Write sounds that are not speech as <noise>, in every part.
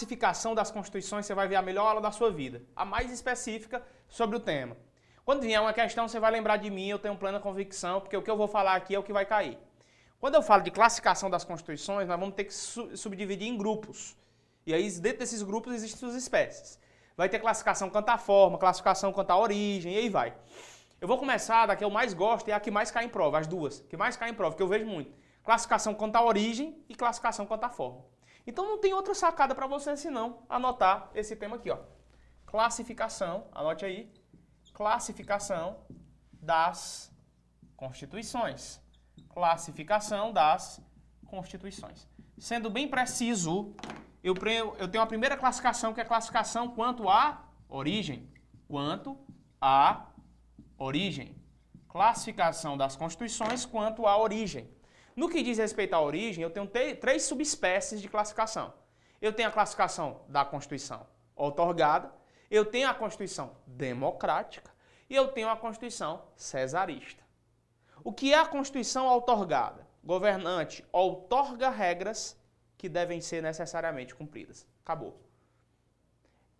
classificação das constituições, você vai ver a melhor aula da sua vida, a mais específica sobre o tema. Quando vier uma questão, você vai lembrar de mim, eu tenho plena convicção, porque o que eu vou falar aqui é o que vai cair. Quando eu falo de classificação das constituições, nós vamos ter que subdividir em grupos. E aí, dentro desses grupos, existem suas espécies. Vai ter classificação quanto à forma, classificação quanto à origem, e aí vai. Eu vou começar da que eu mais gosto e a que mais cai em prova, as duas. Que mais cai em prova, que eu vejo muito. Classificação quanto à origem e classificação quanto à forma. Então não tem outra sacada para você senão anotar esse tema aqui, ó. Classificação, anote aí. Classificação das constituições. Classificação das constituições. Sendo bem preciso, eu, eu tenho a primeira classificação que é classificação quanto à origem. Quanto à origem. Classificação das constituições quanto à origem. No que diz respeito à origem, eu tenho três subespécies de classificação. Eu tenho a classificação da Constituição otorgada, eu tenho a Constituição democrática e eu tenho a Constituição cesarista. O que é a Constituição otorgada? Governante outorga regras que devem ser necessariamente cumpridas. Acabou.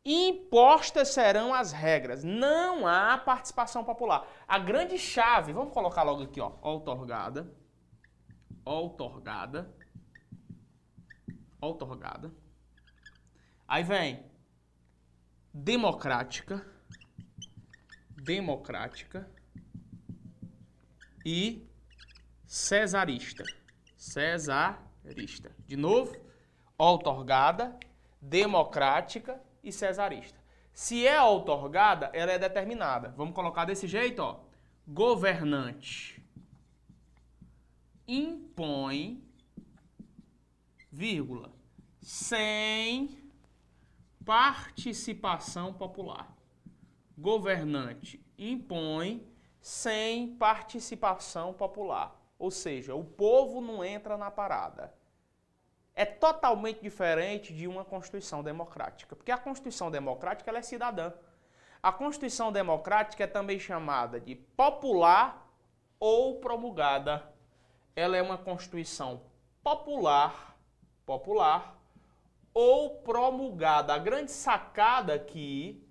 Impostas serão as regras. Não há participação popular. A grande chave, vamos colocar logo aqui, ó, outorgada, outorgada, outorgada. Aí vem democrática, democrática e cesarista. Cesarista. De novo, outorgada, democrática e cesarista. Se é outorgada, ela é determinada. Vamos colocar desse jeito, ó. Governante impõe, vírgula, sem participação popular. Governante impõe sem participação popular. Ou seja, o povo não entra na parada é totalmente diferente de uma Constituição democrática, porque a Constituição democrática é cidadã. A Constituição democrática é também chamada de popular ou promulgada. Ela é uma Constituição popular, popular ou promulgada. A grande sacada aqui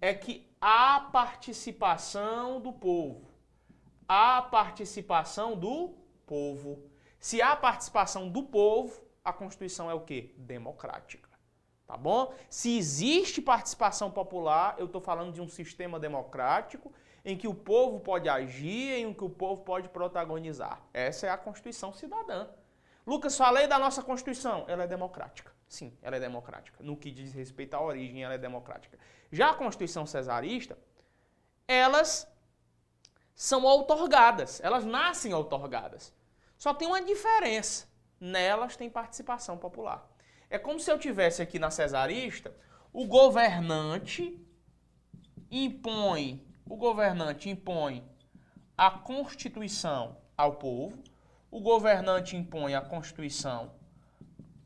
é que há participação do povo. Há participação do povo. Se há participação do povo, a Constituição é o quê? Democrática. Tá bom? Se existe participação popular, eu estou falando de um sistema democrático em que o povo pode agir, em que o povo pode protagonizar. Essa é a Constituição cidadã. Lucas, falei da nossa Constituição. Ela é democrática. Sim, ela é democrática. No que diz respeito à origem, ela é democrática. Já a Constituição cesarista, elas são outorgadas. Elas nascem outorgadas. Só tem uma diferença nelas tem participação popular. É como se eu tivesse aqui na cesarista, o governante impõe, o governante impõe a Constituição ao povo, o governante impõe a Constituição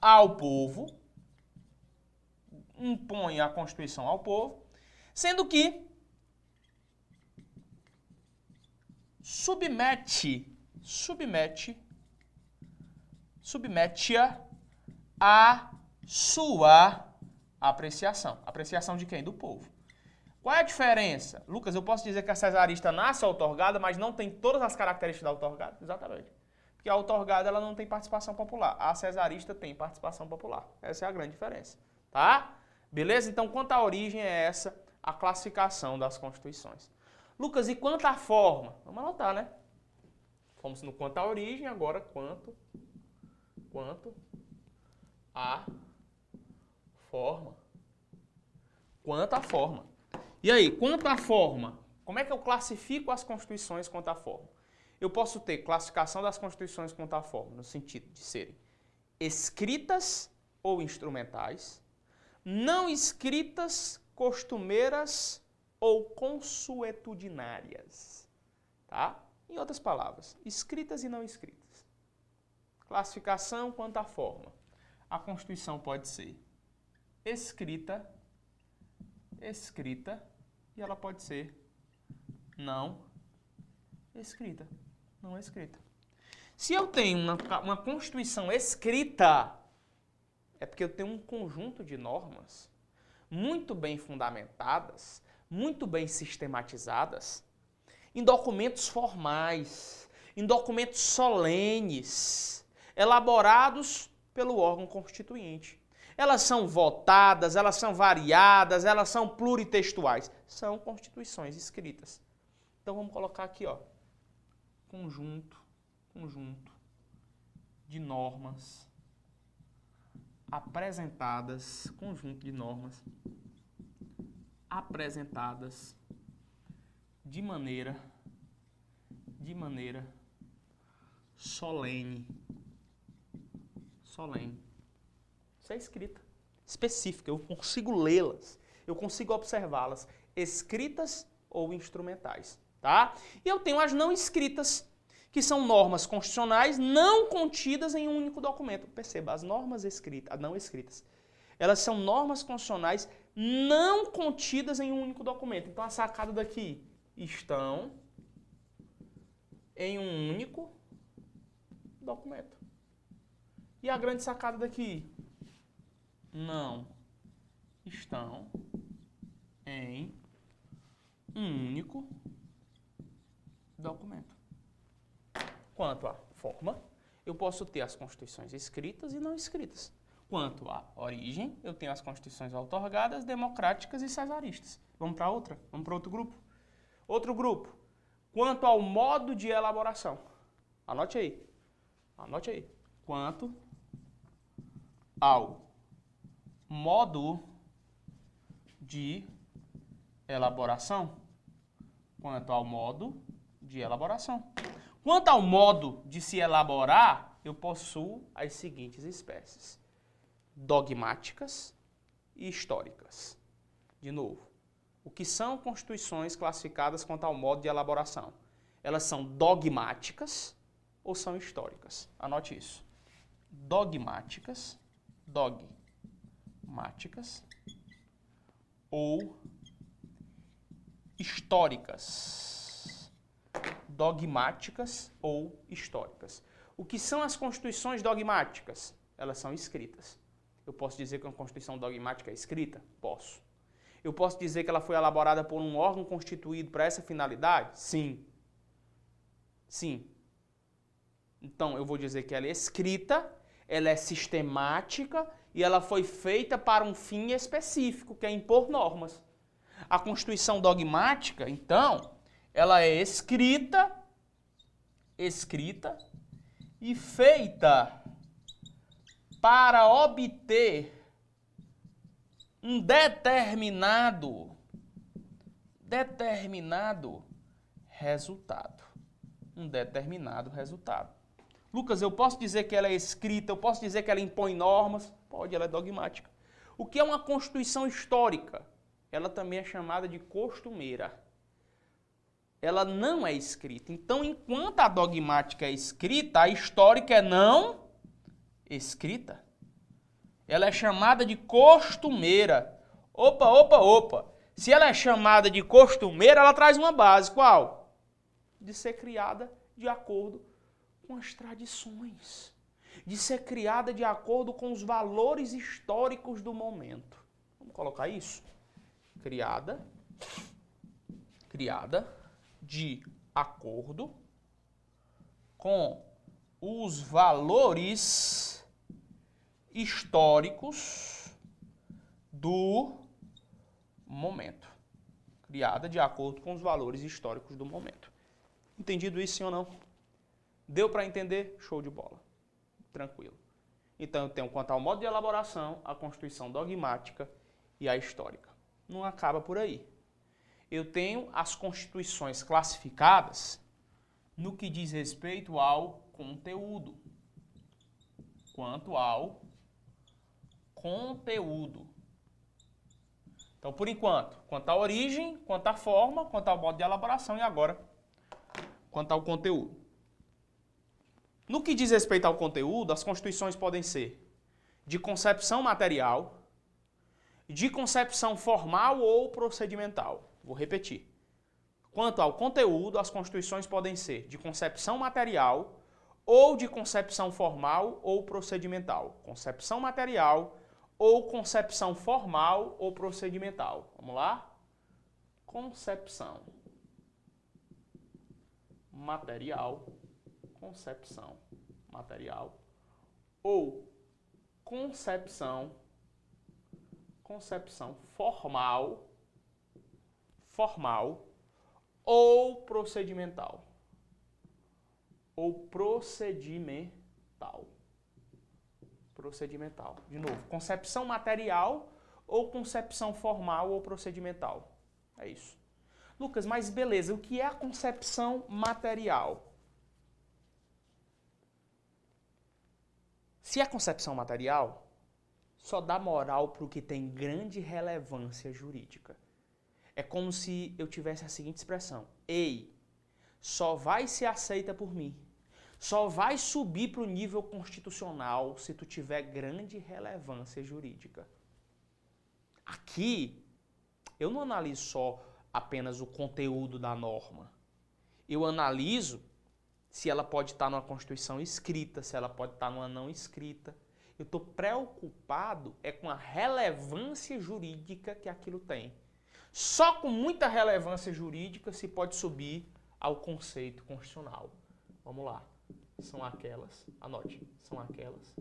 ao povo, impõe a Constituição ao povo, sendo que submete, submete submete-a à sua apreciação. Apreciação de quem? Do povo. Qual é a diferença? Lucas, eu posso dizer que a cesarista nasce outorgada, mas não tem todas as características da outorgada? Exatamente. Porque a outorgada ela não tem participação popular. A cesarista tem participação popular. Essa é a grande diferença. Tá? Beleza? Então, quanto à origem é essa a classificação das constituições. Lucas, e quanto à forma? Vamos anotar, né? Fomos no quanto à origem, agora quanto quanto a forma. Quanto à forma. E aí, quanto à forma? Como é que eu classifico as constituições quanto à forma? Eu posso ter classificação das constituições quanto à forma, no sentido de serem escritas ou instrumentais, não escritas, costumeiras ou consuetudinárias. Tá? Em outras palavras, escritas e não escritas. Classificação quanto à forma. A Constituição pode ser escrita, escrita, e ela pode ser não escrita, não escrita. Se eu tenho uma, uma Constituição escrita, É porque eu tenho um conjunto de normas muito bem fundamentadas, muito bem sistematizadas, em documentos formais, em documentos solenes, elaborados pelo órgão constituinte. Elas são votadas, elas são variadas, elas são pluritextuais. São constituições escritas. Então vamos colocar aqui, ó, conjunto, conjunto de normas apresentadas, conjunto de normas apresentadas de maneira de maneira solene. Solene. Isso é escrita, específica, eu consigo lê-las, eu consigo observá-las, escritas ou instrumentais, tá? E eu tenho as não escritas, que são normas constitucionais não contidas em um único documento. Perceba, as normas escritas, não escritas, elas são normas constitucionais não contidas em um único documento. Então a sacada daqui estão em um único documento. E a grande sacada daqui não estão em um único documento. Quanto à forma, eu posso ter as constituições escritas e não escritas. Quanto à origem, eu tenho as constituições outorgadas, democráticas e cesaristas. Vamos para outra? Vamos para outro grupo? Outro grupo. Quanto ao modo de elaboração. Anote aí. Anote aí. Quanto ao modo de elaboração. Quanto ao modo de elaboração. Quanto ao modo de se elaborar, eu possuo as seguintes espécies: dogmáticas e históricas. De novo, o que são constituições classificadas quanto ao modo de elaboração? Elas são dogmáticas ou são históricas? Anote isso. Dogmáticas, dogmáticas ou históricas. Dogmáticas ou históricas. O que são as constituições dogmáticas? Elas são escritas. Eu posso dizer que uma Constituição dogmática é escrita? Posso. Eu posso dizer que ela foi elaborada por um órgão constituído para essa finalidade? Sim. Sim. Então, eu vou dizer que ela é escrita, ela é sistemática e ela foi feita para um fim específico, que é impor normas. A Constituição dogmática, então, ela é escrita, escrita e feita para obter um determinado determinado resultado. Um determinado resultado. Lucas, eu posso dizer que ela é escrita, eu posso dizer que ela impõe normas? Pode, ela é dogmática. O que é uma constituição histórica? Ela também é chamada de costumeira. Ela não é escrita. Então, enquanto a dogmática é escrita, a histórica é não escrita. Ela é chamada de costumeira. Opa, opa, opa. Se ela é chamada de costumeira, ela traz uma base. Qual? De ser criada de acordo com as tradições. De ser criada de acordo com os valores históricos do momento. Vamos colocar isso? Criada. Criada de acordo com os valores históricos do momento. Criada de acordo com os valores históricos do momento. Entendido isso, sim ou não? Deu para entender? Show de bola. Tranquilo. Então eu tenho quanto ao modo de elaboração, a constituição dogmática e a histórica. Não acaba por aí. Eu tenho as constituições classificadas no que diz respeito ao conteúdo. Quanto ao conteúdo. Então, por enquanto, quanto à origem, quanto à forma, quanto ao modo de elaboração e agora quanto ao conteúdo. No que diz respeito ao conteúdo, as constituições podem ser de concepção material, de concepção formal ou procedimental. Vou repetir. Quanto ao conteúdo, as constituições podem ser de concepção material ou de concepção formal ou procedimental. Concepção material ou concepção formal ou procedimental. Vamos lá? Concepção material, concepção material ou concepção concepção formal formal ou procedimental ou procedimental. Procedimental. De novo, concepção material ou concepção formal ou procedimental. É isso. Lucas, mas beleza, o que é a concepção material? Se é concepção material, só dá moral para o que tem grande relevância jurídica. É como se eu tivesse a seguinte expressão: Ei, só vai ser aceita por mim. Só vai subir para o nível constitucional se tu tiver grande relevância jurídica. Aqui, eu não analiso só apenas o conteúdo da norma. Eu analiso se ela pode estar numa Constituição escrita, se ela pode estar numa não escrita. Eu estou preocupado é com a relevância jurídica que aquilo tem. Só com muita relevância jurídica se pode subir ao conceito constitucional. Vamos lá. São aquelas, anote, são aquelas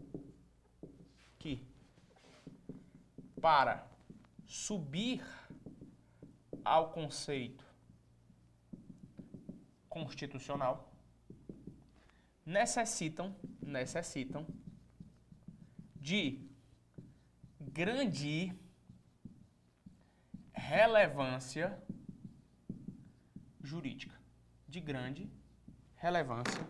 que para subir ao conceito constitucional necessitam, necessitam de grande relevância jurídica de grande relevância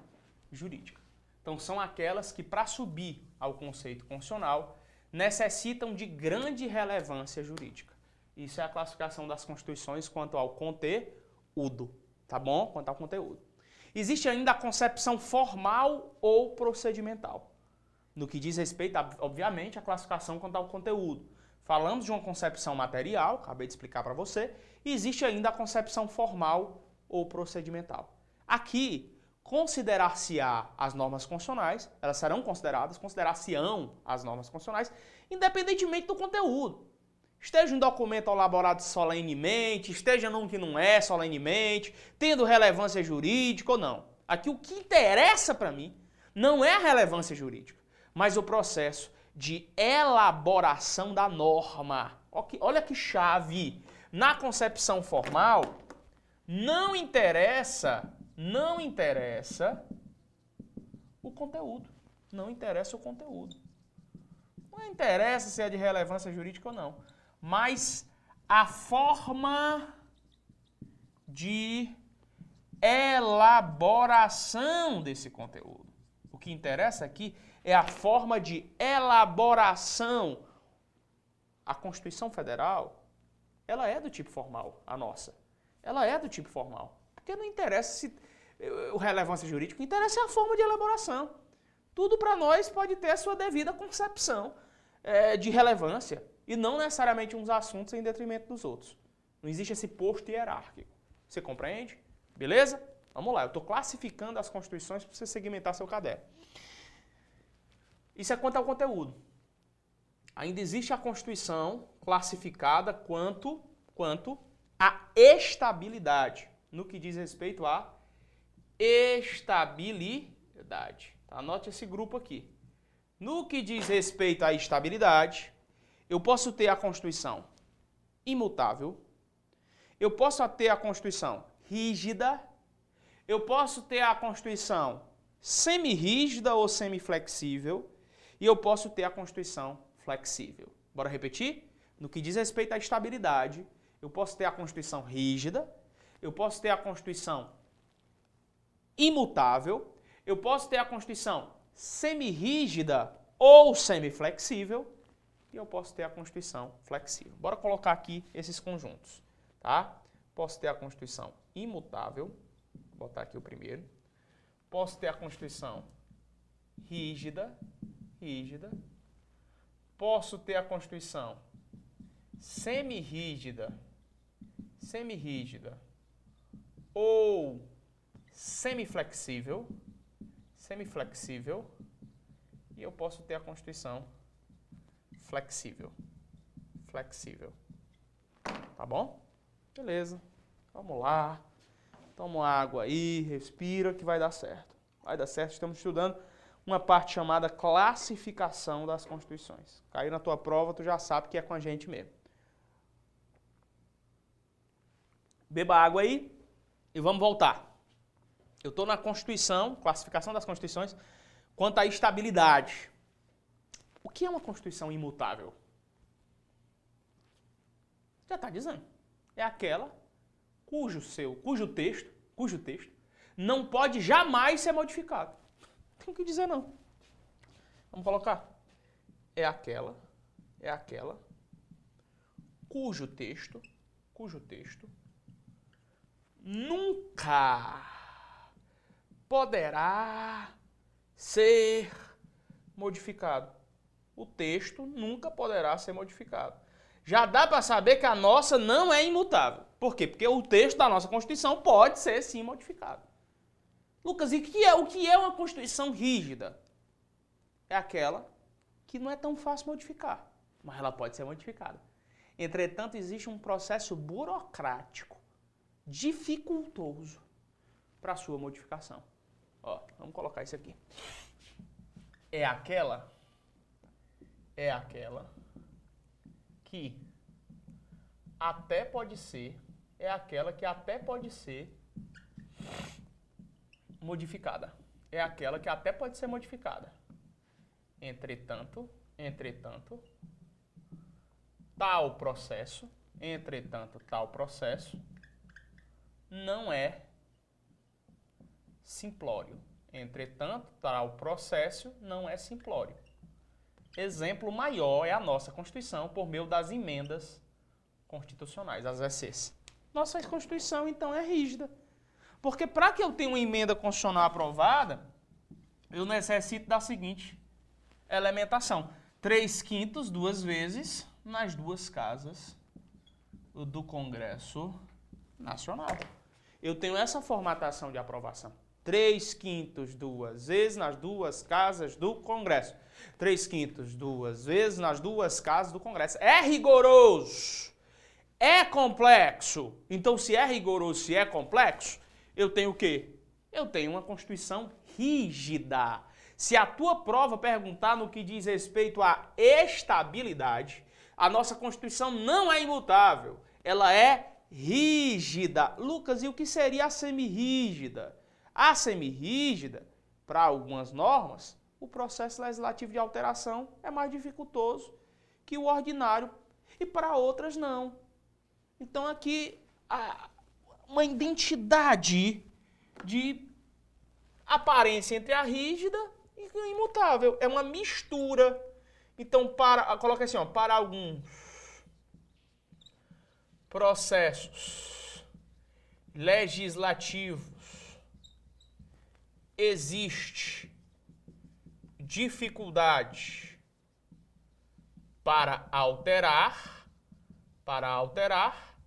jurídica. Então, são aquelas que, para subir ao conceito constitucional, necessitam de grande relevância jurídica. Isso é a classificação das constituições quanto ao conteúdo, tá bom? Quanto ao conteúdo. Existe ainda a concepção formal ou procedimental. No que diz respeito, obviamente, à classificação quanto ao conteúdo. Falamos de uma concepção material, acabei de explicar para você, e existe ainda a concepção formal ou procedimental. Aqui, considerar-se-á as normas constitucionais, elas serão consideradas, considerar-se-ão as normas constitucionais, independentemente do conteúdo. Esteja um documento elaborado solenemente, esteja num que não é solenemente, tendo relevância jurídica ou não. Aqui o que interessa para mim não é a relevância jurídica, mas o processo de elaboração da norma. Olha que chave. Na concepção formal, não interessa, não interessa o conteúdo. Não interessa o conteúdo. Não interessa se é de relevância jurídica ou não. Mas a forma de elaboração desse conteúdo. O que interessa aqui é a forma de elaboração. A Constituição Federal, ela é do tipo formal, a nossa ela é do tipo formal. Porque não interessa se o relevância jurídica, o interessa é a forma de elaboração. Tudo para nós pode ter a sua devida concepção é, de relevância e não necessariamente uns assuntos em detrimento dos outros. Não existe esse posto hierárquico. Você compreende? Beleza? Vamos lá, eu estou classificando as constituições para você segmentar seu caderno. Isso é quanto ao conteúdo. Ainda existe a Constituição classificada quanto, quanto a estabilidade, no que diz respeito à estabilidade. Anote esse grupo aqui. No que diz respeito à estabilidade, eu posso ter a Constituição imutável, eu posso ter a Constituição rígida, eu posso ter a Constituição semi-rígida ou semi-flexível, e eu posso ter a Constituição flexível. Bora repetir? No que diz respeito à estabilidade, eu posso ter a Constituição rígida, eu posso ter a Constituição imutável, eu posso ter a Constituição semi-rígida ou semi-flexível, e eu posso ter a Constituição flexível. Bora colocar aqui esses conjuntos, tá? Posso ter a Constituição imutável, vou botar aqui o primeiro. Posso ter a Constituição rígida, rígida. Posso ter a Constituição semi-rígida, semi-rígida ou semiflexível, semiflexível e eu posso ter a Constituição flexível. Flexível. Tá bom? Beleza. Vamos lá. Toma água aí, respira que vai dar certo. Vai dar certo. Estamos estudando uma parte chamada classificação das constituições. Caiu na tua prova, tu já sabe que é com a gente mesmo. Beba água aí e vamos voltar. Eu estou na Constituição, classificação das Constituições, quanto à estabilidade. O que é uma Constituição imutável? Já está dizendo. É aquela cujo seu, cujo texto, cujo texto não pode jamais ser modificado. Não tem o que dizer não. Vamos colocar. É aquela, é aquela cujo texto, cujo texto nunca poderá ser modificado. O texto nunca poderá ser modificado. Já dá para saber que a nossa não é imutável. Por quê? Porque o texto da nossa Constituição pode ser sim modificado. Lucas, e que é, o que é uma Constituição rígida? É aquela que não é tão fácil modificar, mas ela pode ser modificada. Entretanto, existe um processo burocrático dificultoso para sua modificação. Ó, vamos colocar isso aqui. É aquela, é aquela que até pode ser, é aquela que até pode ser modificada. É aquela que até pode ser modificada. Entretanto, entretanto, tal processo, entretanto, tal processo não é simplório. Entretanto, tal processo não é simplório. Exemplo maior é a nossa Constituição por meio das emendas constitucionais, as ECs. Nossa Constituição, então, é rígida. Porque para que eu tenha uma emenda constitucional aprovada, eu necessito da seguinte elementação. Três quintos, duas vezes, nas duas casas do Congresso Nacional. Eu tenho essa formatação de aprovação. Três quintos duas vezes nas duas casas do Congresso. Três quintos duas vezes nas duas casas do Congresso. É rigoroso. É complexo. Então, se é rigoroso, se é complexo, eu tenho o quê? Eu tenho uma Constituição rígida. Se a tua prova perguntar no que diz respeito à estabilidade, a nossa Constituição não é imutável. Ela é rígida. Lucas, e o que seria a semirrígida? A semirrígida, para algumas normas, o processo legislativo de alteração é mais dificultoso que o ordinário e para outras não. Então aqui há uma identidade de aparência entre a rígida e a imutável. É uma mistura. Então, para, coloca assim, ó, para alguns processos legislativos existe dificuldade para alterar, para alterar,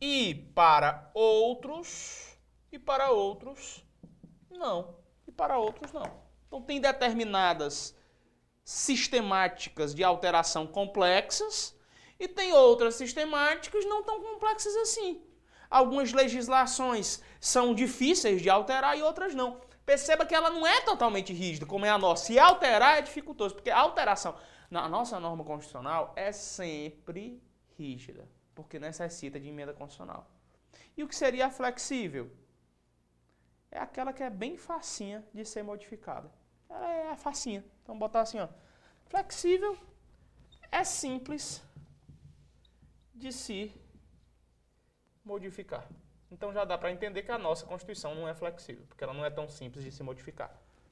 e para outros, e para outros não, e para outros não. Então tem determinadas sistemáticas de alteração complexas e tem outras sistemáticas não tão complexas assim. Algumas legislações são difíceis de alterar e outras não perceba que ela não é totalmente rígida, como é a nossa. Se alterar é dificultoso, porque a alteração na nossa norma constitucional é sempre rígida, porque necessita de emenda constitucional. E o que seria flexível? É aquela que é bem facinha de ser modificada. Ela é facinha. Então, botar assim, ó. Flexível é simples de se modificar. Então já dá para entender que a nossa Constituição não é flexível, porque ela não é tão simples de se modificar.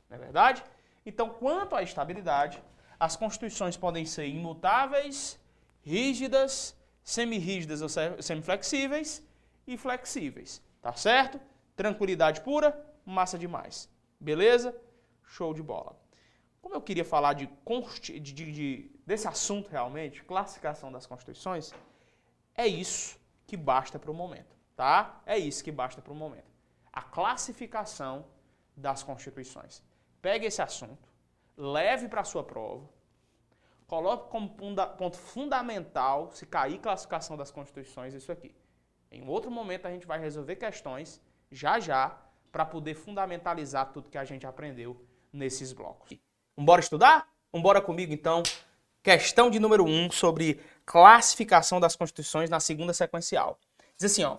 Não é verdade? Então, quanto à estabilidade, as constituições podem ser imutáveis, rígidas, semi-rígidas ou semi-flexíveis e flexíveis. Tá certo? Tranquilidade pura, massa demais. Beleza? Show de bola. Como eu queria falar de, de, de, desse assunto realmente, classificação das constituições, é isso que basta para o momento tá? É isso que basta para o momento. A classificação das constituições. pegue esse assunto, leve para a sua prova, coloque como ponto fundamental, se cair classificação das constituições, isso aqui. Em outro momento a gente vai resolver questões, já já, para poder fundamentalizar tudo que a gente aprendeu nesses blocos. Vamos estudar? Vamos comigo então. Questão de número 1 um sobre classificação das constituições na segunda sequencial. Diz assim, ó.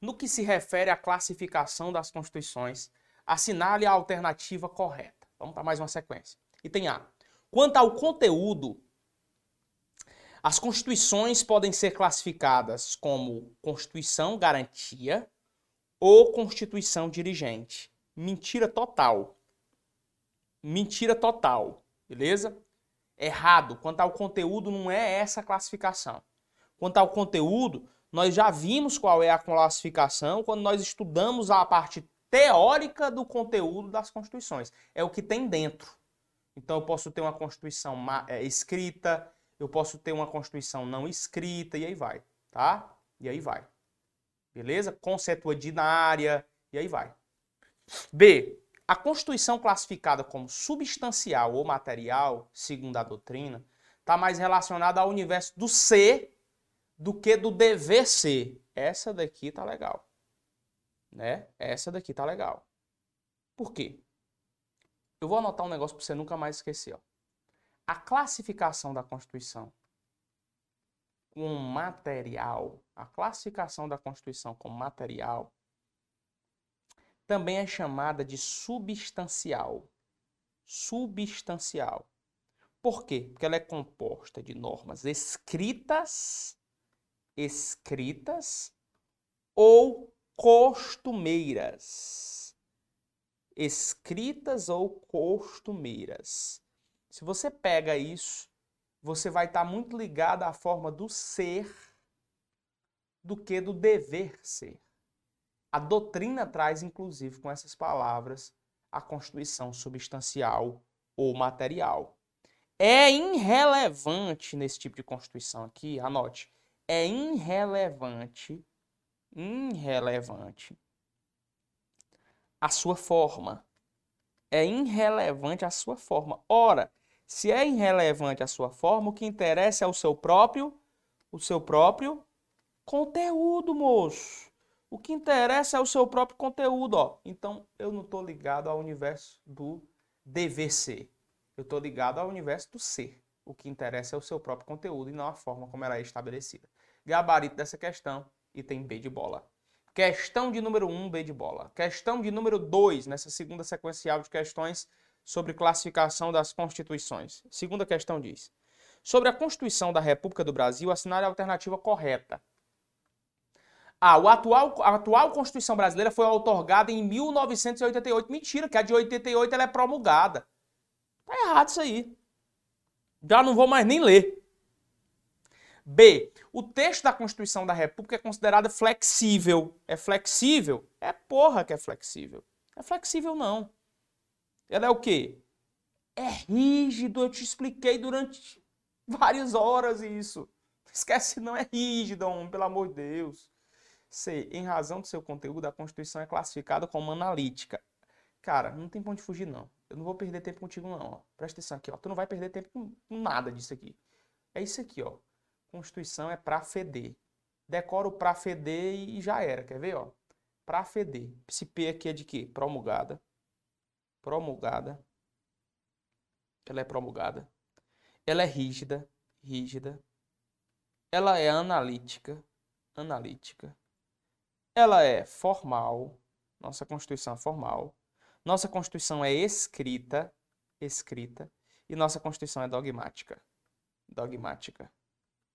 No que se refere à classificação das constituições, assinale a alternativa correta. Vamos para mais uma sequência. Item A. Quanto ao conteúdo, as constituições podem ser classificadas como Constituição Garantia ou Constituição Dirigente. Mentira total. Mentira total, beleza? Errado. Quanto ao conteúdo, não é essa classificação. Quanto ao conteúdo, nós já vimos qual é a classificação quando nós estudamos a parte teórica do conteúdo das constituições. É o que tem dentro. Então eu posso ter uma constituição é, escrita, eu posso ter uma constituição não escrita e aí vai, tá? E aí vai. Beleza? Conceituadinária e aí vai. B. A constituição classificada como substancial ou material, segundo a doutrina, está mais relacionada ao universo do ser do que do dever ser. Essa daqui tá legal. Né? Essa daqui tá legal. Por quê? Eu vou anotar um negócio para você nunca mais esquecer. Ó. A classificação da Constituição com material, a classificação da Constituição como material, também é chamada de substancial. Substancial. Por quê? Porque ela é composta de normas escritas escritas ou costumeiras. Escritas ou costumeiras. Se você pega isso, você vai estar muito ligado à forma do ser do que do dever ser. A doutrina traz, inclusive, com essas palavras, a constituição substancial ou material. É irrelevante nesse tipo de constituição aqui, anote, é irrelevante, irrelevante a sua forma. É irrelevante a sua forma. Ora, se é irrelevante a sua forma, o que interessa é o seu próprio, o seu próprio conteúdo, moço. O que interessa é o seu próprio conteúdo, ó. Então, eu não estou ligado ao universo do dever ser. Eu estou ligado ao universo do ser. O que interessa é o seu próprio conteúdo e não a forma como ela é estabelecida gabarito dessa questão, item B de bola. Questão de número 1, B de bola. Questão de número 2, nessa segunda sequencial de questões sobre classificação das constituições. Segunda questão diz: Sobre a Constituição da República do Brasil, assinale a alternativa correta. Ah, o atual, a atual Constituição brasileira foi otorgada em 1988. Mentira, que a de 88 ela é promulgada. Tá errado isso aí. Já não vou mais nem ler. B. O texto da Constituição da República é considerado flexível. É flexível? É porra que é flexível. É flexível não. Ela é o quê? É rígido. Eu te expliquei durante várias horas isso. <laughs> Esquece, não é rígido, homem, pelo amor de Deus. C. Em razão do seu conteúdo, a Constituição é classificada como analítica. Cara, não tem ponto de fugir, não. Eu não vou perder tempo contigo, não. Ó. Presta atenção aqui, ó. Tu não vai perder tempo com nada disso aqui. É isso aqui, ó. Constituição é para feder. Decora o para feder e já era. Quer ver? Ó? Para feder. Esse P aqui é de quê? Promulgada. Promulgada. Ela é promulgada. Ela é rígida. Rígida. Ela é analítica. Analítica. Ela é formal. Nossa Constituição é formal. Nossa Constituição é escrita. Escrita. E nossa Constituição é dogmática. Dogmática.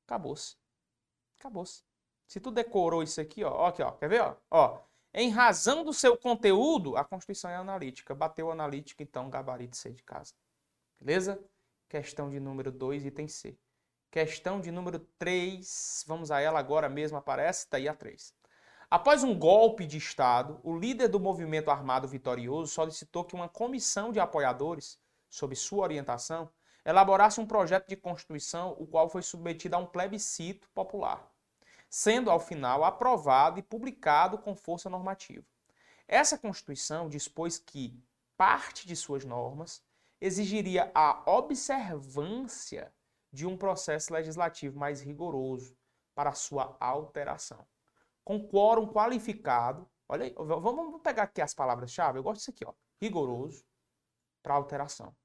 Acabou-se. Acabou-se. Se tu decorou isso aqui, ó, aqui, ó, quer ver, ó? ó? Em razão do seu conteúdo, a Constituição é analítica. Bateu analítica, então, gabarito C de casa. Beleza? Questão de número 2, item C. Questão de número 3, vamos a ela agora mesmo, aparece, tá aí a 3. Após um golpe de Estado, o líder do movimento armado vitorioso solicitou que uma comissão de apoiadores, sob sua orientação, elaborasse um projeto de Constituição, o qual foi submetido a um plebiscito popular, sendo ao final aprovado e publicado com força normativa. Essa Constituição dispôs que parte de suas normas, exigiria a observância de um processo legislativo mais rigoroso para sua alteração. Com quórum qualificado, olha aí, vamos pegar aqui as palavras-chave, eu gosto disso aqui, ó, rigoroso para alteração.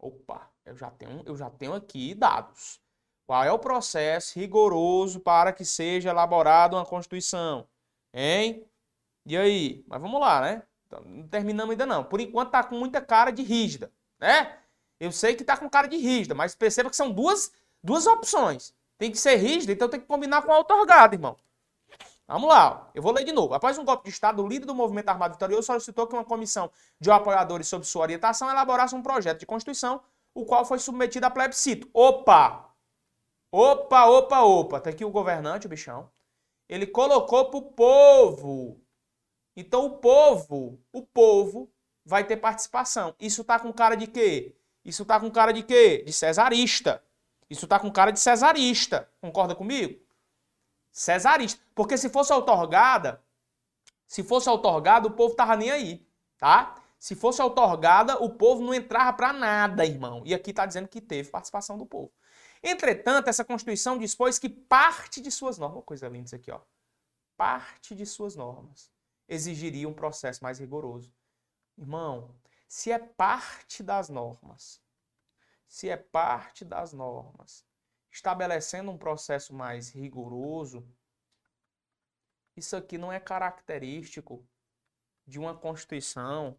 Opa, eu já tenho, eu já tenho aqui dados. Qual é o processo rigoroso para que seja elaborada uma Constituição? Hein? E aí? Mas vamos lá, né? Então, não terminamos ainda não. Por enquanto tá com muita cara de rígida, né? Eu sei que tá com cara de rígida, mas perceba que são duas, duas opções. Tem que ser rígida, então tem que combinar com a otorgada, irmão. Vamos lá, eu vou ler de novo. Após um golpe de Estado, o líder do movimento armado vitorioso solicitou que uma comissão de apoiadores sob sua orientação elaborasse um projeto de Constituição, o qual foi submetido a plebiscito. Opa! Opa, opa, opa. Tá aqui o governante, o bichão. Ele colocou pro povo. Então o povo, o povo vai ter participação. Isso tá com cara de quê? Isso tá com cara de quê? De cesarista. Isso tá com cara de cesarista. Concorda comigo? Cesarista. Porque se fosse outorgada, se fosse outorgada, o povo tava nem aí, tá? Se fosse outorgada, o povo não entrava para nada, irmão. E aqui está dizendo que teve participação do povo. Entretanto, essa Constituição dispôs que parte de suas normas, coisa linda isso aqui, ó, parte de suas normas exigiria um processo mais rigoroso. Irmão, se é parte das normas, se é parte das normas estabelecendo um processo mais rigoroso, isso aqui não é característico de uma Constituição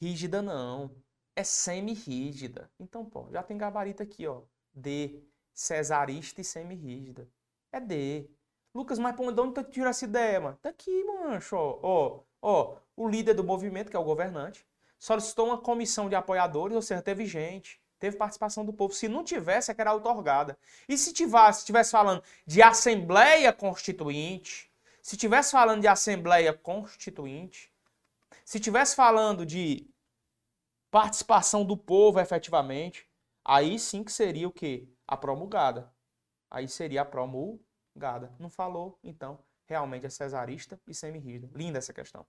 rígida, não. É semi-rígida. Então, pô, já tem gabarito aqui, ó. D. Cesarista e semi-rígida. É D. Lucas, mas pô, de onde tu tirou essa ideia, mano? Tá aqui, mancho. Ó, ó, o líder do movimento, que é o governante, solicitou uma comissão de apoiadores, ou seja, teve gente teve participação do povo. Se não tivesse, é que era otorgada. E se tivesse, se tivesse falando de Assembleia Constituinte, se tivesse falando de Assembleia Constituinte, se tivesse falando de participação do povo efetivamente, aí sim que seria o quê? A promulgada. Aí seria a promulgada. Não falou, então, realmente é cesarista e semi-rígido. Linda essa questão.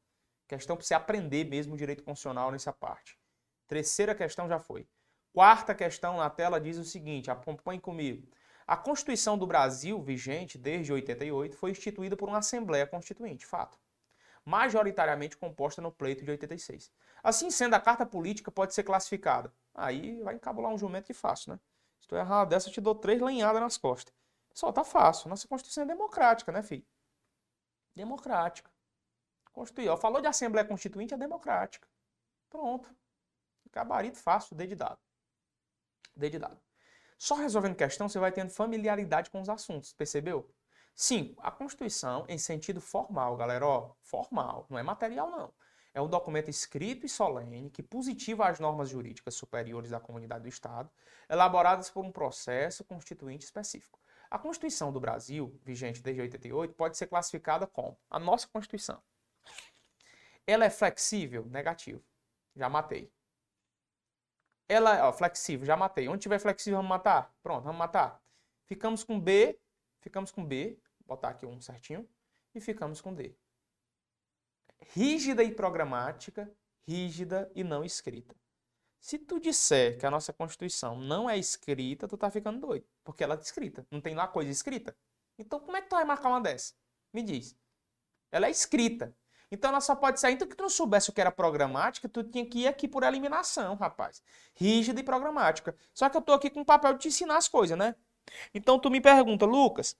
Questão para você aprender mesmo o direito constitucional nessa parte. Terceira questão já foi. Quarta questão na tela diz o seguinte, acompanhe comigo. A Constituição do Brasil, vigente desde 88, foi instituída por uma Assembleia Constituinte, fato. Majoritariamente composta no pleito de 86. Assim sendo, a carta política pode ser classificada. Aí vai encabular um jumento de fácil, né? Se tu errar dessa, eu te dou três lenhadas nas costas. Só tá fácil. Nossa Constituição é democrática, né, filho? Democrática. Constituiu. Falou de Assembleia Constituinte, é democrática. Pronto. Gabarito fácil, De dado. Só resolvendo questão você vai tendo familiaridade com os assuntos, percebeu? Sim, a Constituição, em sentido formal, galera, ó, formal, não é material não. É um documento escrito e solene que positiva as normas jurídicas superiores da comunidade do Estado, elaboradas por um processo constituinte específico. A Constituição do Brasil, vigente desde 88, pode ser classificada como a nossa Constituição. Ela é flexível? Negativo. Já matei. Ela, ó, flexível, já matei. Onde tiver flexível, vamos matar? Pronto, vamos matar. Ficamos com B, ficamos com B, vou botar aqui um certinho, e ficamos com D. Rígida e programática, rígida e não escrita. Se tu disser que a nossa Constituição não é escrita, tu tá ficando doido, porque ela é escrita. Não tem lá coisa escrita. Então como é que tu vai marcar uma dessa? Me diz. Ela é escrita. Então ela só pode sair. Então que tu não soubesse o que era programática, tu tinha que ir aqui por eliminação, rapaz. Rígida e programática. Só que eu tô aqui com o papel de te ensinar as coisas, né? Então tu me pergunta, Lucas,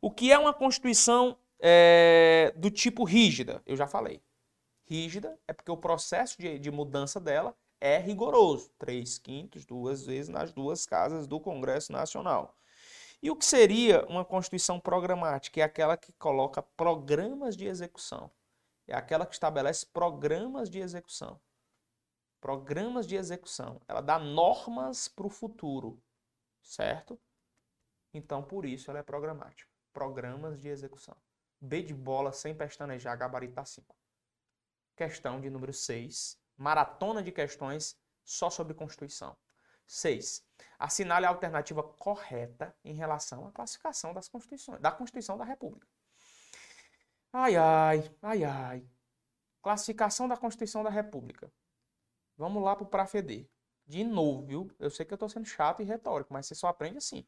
o que é uma constituição é, do tipo rígida? Eu já falei. Rígida é porque o processo de, de mudança dela é rigoroso. Três quintos, duas vezes nas duas casas do Congresso Nacional. E o que seria uma Constituição programática? É aquela que coloca programas de execução. É aquela que estabelece programas de execução. Programas de execução. Ela dá normas para o futuro, certo? Então, por isso, ela é programática. Programas de execução. B de bola, sem pestanejar, gabarito 5. Questão de número 6. Maratona de questões só sobre Constituição. 6. Assinale a alternativa correta em relação à classificação das constituições, da Constituição da República. Ai, ai, ai, ai. Classificação da Constituição da República. Vamos lá para o Prafeder. De novo, viu? Eu sei que eu estou sendo chato e retórico, mas você só aprende assim.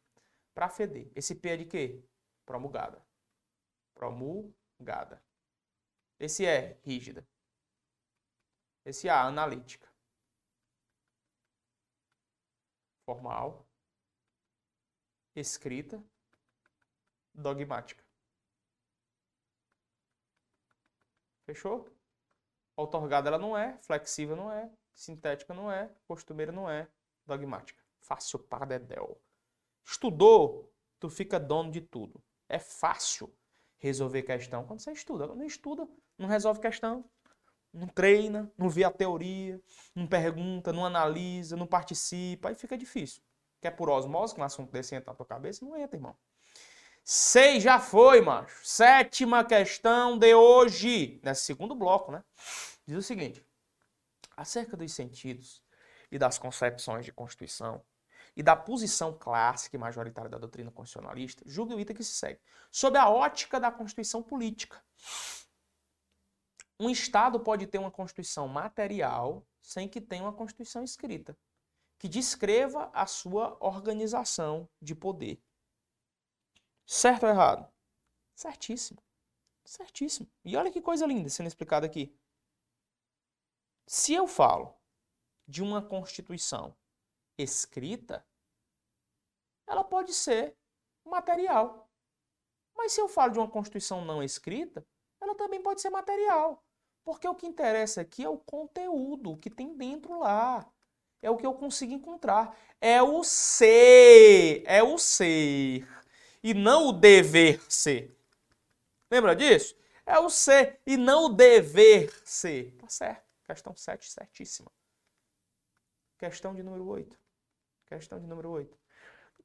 Prafeder. Esse P é de quê? Promulgada. Promulgada. Esse é rígida. Esse A, analítica. Formal. Escrita. Dogmática. Fechou? Otorgada ela não é, flexível não é, sintética não é, costumeira não é, dogmática. Fácil para dedéu. Estudou, tu fica dono de tudo. É fácil resolver questão quando você estuda. Quando não estuda, não resolve questão. Não treina, não vê a teoria, não pergunta, não analisa, não participa, aí fica difícil. Quer por osmose que um assunto desse entra na tua cabeça? Não entra, irmão. Seis já foi, macho. Sétima questão de hoje, nesse segundo bloco, né? Diz o seguinte: acerca dos sentidos e das concepções de Constituição e da posição clássica e majoritária da doutrina constitucionalista, julgue o item que se segue. Sob a ótica da Constituição política, um Estado pode ter uma Constituição material sem que tenha uma Constituição escrita, que descreva a sua organização de poder Certo ou errado? Certíssimo. Certíssimo. E olha que coisa linda sendo explicada aqui. Se eu falo de uma Constituição escrita, ela pode ser material. Mas se eu falo de uma Constituição não escrita, ela também pode ser material. Porque o que interessa aqui é o conteúdo, que tem dentro lá. É o que eu consigo encontrar. É o ser. É o ser e não o dever ser. Lembra disso? É o ser e não o dever ser. Tá certo. Questão 7, certíssima. Questão de número 8. Questão de número 8.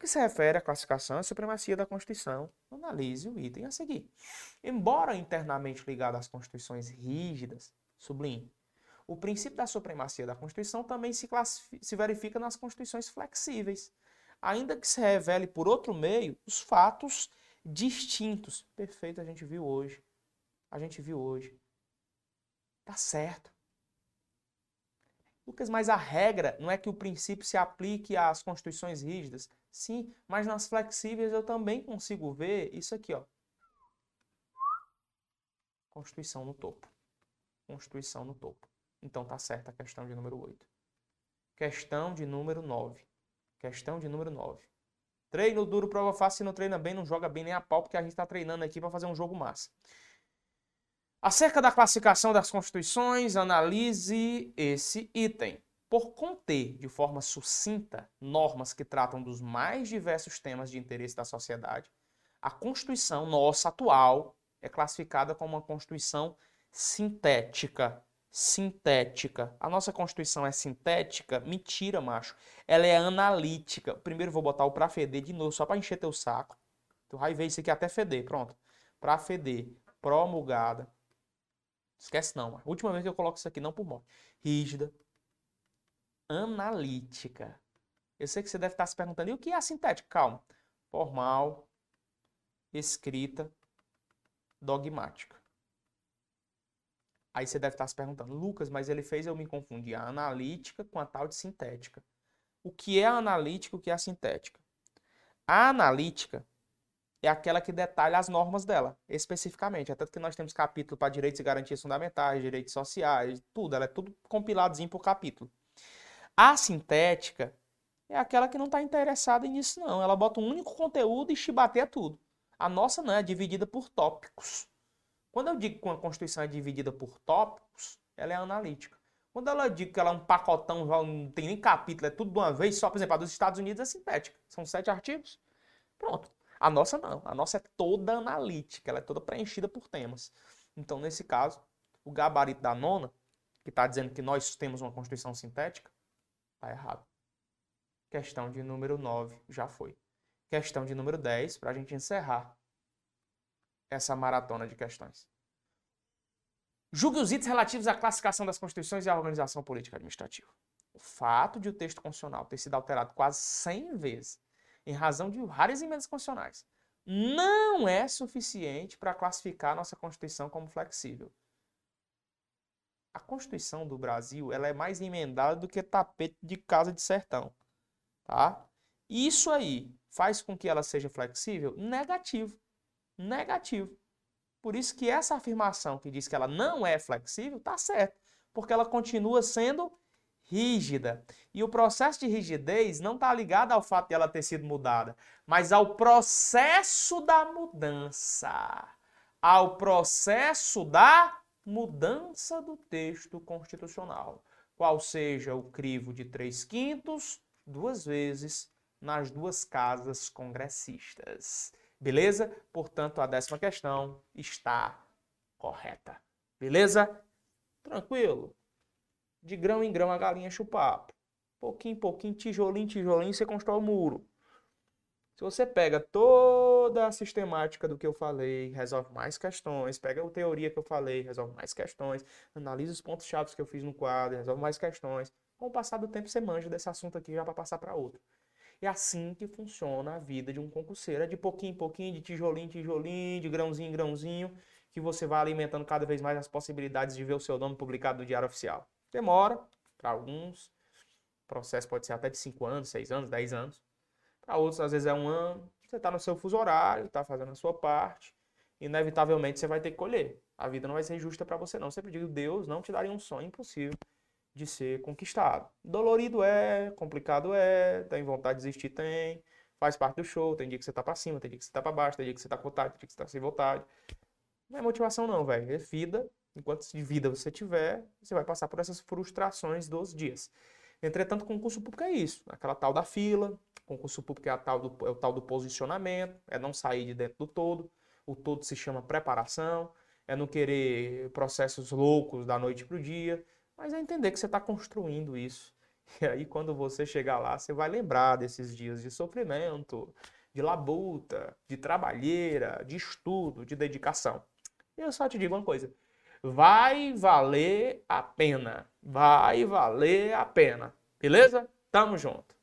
Que se refere à classificação e supremacia da Constituição, analise o item a seguir. Embora internamente ligado às constituições rígidas, sublinhe, o princípio da supremacia da Constituição também se, se verifica nas constituições flexíveis, ainda que se revele por outro meio os fatos distintos. Perfeito, a gente viu hoje. A gente viu hoje. Tá certo. Lucas, mas a regra não é que o princípio se aplique às constituições rígidas. Sim, mas nas flexíveis eu também consigo ver isso aqui, ó. Constituição no topo. Constituição no topo. Então tá certa a questão de número 8. Questão de número 9. Questão de número 9. Treino duro, prova fácil. Se não treina bem, não joga bem nem a pau, porque a gente está treinando aqui para fazer um jogo massa. Acerca da classificação das constituições, analise esse item. Por conter de forma sucinta normas que tratam dos mais diversos temas de interesse da sociedade, a Constituição nossa atual é classificada como uma Constituição sintética, sintética. A nossa Constituição é sintética? Mentira, macho. Ela é analítica. Primeiro vou botar o pra feder de novo, só para encher teu saco. Tu vai ver isso aqui até feder, pronto. Pra feder, promulgada. Esquece não, mano. Última vez que eu coloco isso aqui, não por morte. Rígida. Analítica. Eu sei que você deve estar se perguntando, e o que é a sintética? Calma. Formal, escrita, dogmática. Aí você deve estar se perguntando, Lucas, mas ele fez eu me confundir a analítica com a tal de sintética. O que é a analítica e o que é a sintética? A analítica é aquela que detalha as normas dela, especificamente. É tanto que nós temos capítulo para direitos e garantias fundamentais, direitos sociais, tudo. Ela é tudo compiladozinho por capítulo. A sintética é aquela que não está interessada nisso, não. Ela bota um único conteúdo e chibateia tudo. A nossa não, é dividida por tópicos. Quando eu digo que uma Constituição é dividida por tópicos, ela é analítica. Quando ela diz que ela é um pacotão, não tem nem capítulo, é tudo de uma vez, só, por exemplo, a dos Estados Unidos é sintética. São sete artigos. Pronto. A nossa não. A nossa é toda analítica, ela é toda preenchida por temas. Então, nesse caso, o gabarito da nona, que está dizendo que nós temos uma Constituição sintética, está errado. Questão de número 9 já foi. Questão de número 10, para a gente encerrar essa maratona de questões. Julgue os itens relativos à classificação das constituições e à organização política administrativa. O fato de o texto constitucional ter sido alterado quase 100 vezes, em razão de várias emendas constitucionais, não é suficiente para classificar a nossa Constituição como flexível. A Constituição do Brasil ela é mais emendada do que tapete de casa de sertão. Tá? Isso aí faz com que ela seja flexível? Negativo. Negativo. Por isso que essa afirmação que diz que ela não é flexível está certa, porque ela continua sendo rígida. E o processo de rigidez não está ligado ao fato de ela ter sido mudada, mas ao processo da mudança. Ao processo da mudança do texto constitucional, qual seja o crivo de três quintos, duas vezes nas duas casas congressistas. Beleza? Portanto, a décima questão está correta. Beleza? Tranquilo? De grão em grão a galinha chupapo. Pouquinho, pouquinho, tijolinho, tijolinho, você constrói o muro. Se você pega toda a sistemática do que eu falei, resolve mais questões, pega a teoria que eu falei, resolve mais questões, analisa os pontos chaves que eu fiz no quadro, resolve mais questões. Com o passar do tempo você manja desse assunto aqui já para passar para outro. É assim que funciona a vida de um concurseiro. É de pouquinho em pouquinho, de tijolinho em tijolinho, de grãozinho em grãozinho, que você vai alimentando cada vez mais as possibilidades de ver o seu nome publicado no Diário Oficial. Demora, para alguns. O processo pode ser até de 5 anos, 6 anos, 10 anos. Para outros, às vezes é um ano. Você está no seu fuso horário, está fazendo a sua parte. Inevitavelmente você vai ter que colher. A vida não vai ser justa para você, não. Sempre digo, Deus não te daria um sonho impossível de ser conquistado. Dolorido é, complicado é, tem vontade de desistir, tem. Faz parte do show, tem dia que você tá pra cima, tem dia que você tá pra baixo, tem dia que você tá com vontade, tem dia que você tá sem vontade. Não é motivação não, velho. É vida. Enquanto de vida você tiver, você vai passar por essas frustrações dos dias. Entretanto, concurso público é isso. Aquela tal da fila, concurso público é, do, é o tal do posicionamento, é não sair de dentro do todo. O todo se chama preparação, é não querer processos loucos da noite pro dia. Mas é entender que você está construindo isso. <laughs> E aí, quando você chegar lá, você vai lembrar desses dias de sofrimento, de labuta, de trabalheira, de estudo, de dedicação. E eu só te digo uma coisa: vai valer a pena. Vai valer a pena. Beleza? Tamo junto.